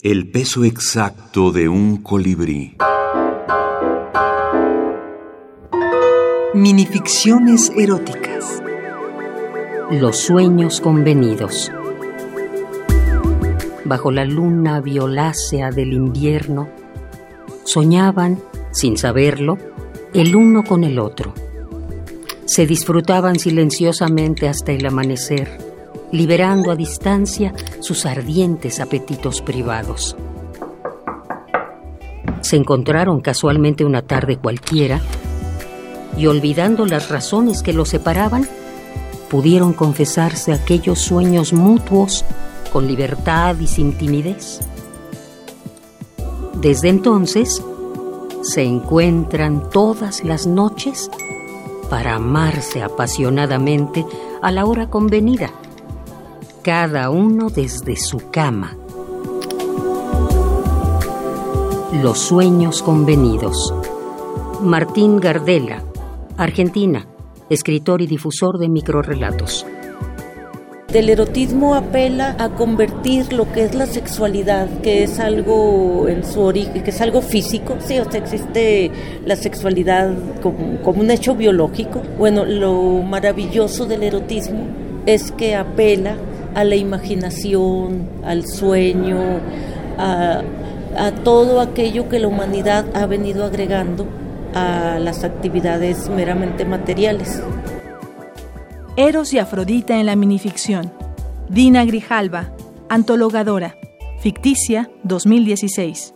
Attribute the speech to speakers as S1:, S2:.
S1: El peso exacto de un colibrí.
S2: Minificciones eróticas.
S3: Los sueños convenidos. Bajo la luna violácea del invierno, soñaban, sin saberlo, el uno con el otro. Se disfrutaban silenciosamente hasta el amanecer liberando a distancia sus ardientes apetitos privados. Se encontraron casualmente una tarde cualquiera y olvidando las razones que los separaban, pudieron confesarse aquellos sueños mutuos con libertad y sin timidez. Desde entonces, se encuentran todas las noches para amarse apasionadamente a la hora convenida cada uno desde su cama. Los sueños convenidos. Martín Gardela, Argentina, escritor y difusor de microrelatos.
S4: Del erotismo apela a convertir lo que es la sexualidad, que es algo en su origen, que es algo físico, sí, o sea, existe la sexualidad como, como un hecho biológico. Bueno, lo maravilloso del erotismo es que apela a la imaginación, al sueño, a, todo aquello que la humanidad ha venido agregando a las actividades meramente materiales.
S5: Eros y Afrodita en la minificción. Dina Grijalva, antologadora. Ficticia 2016.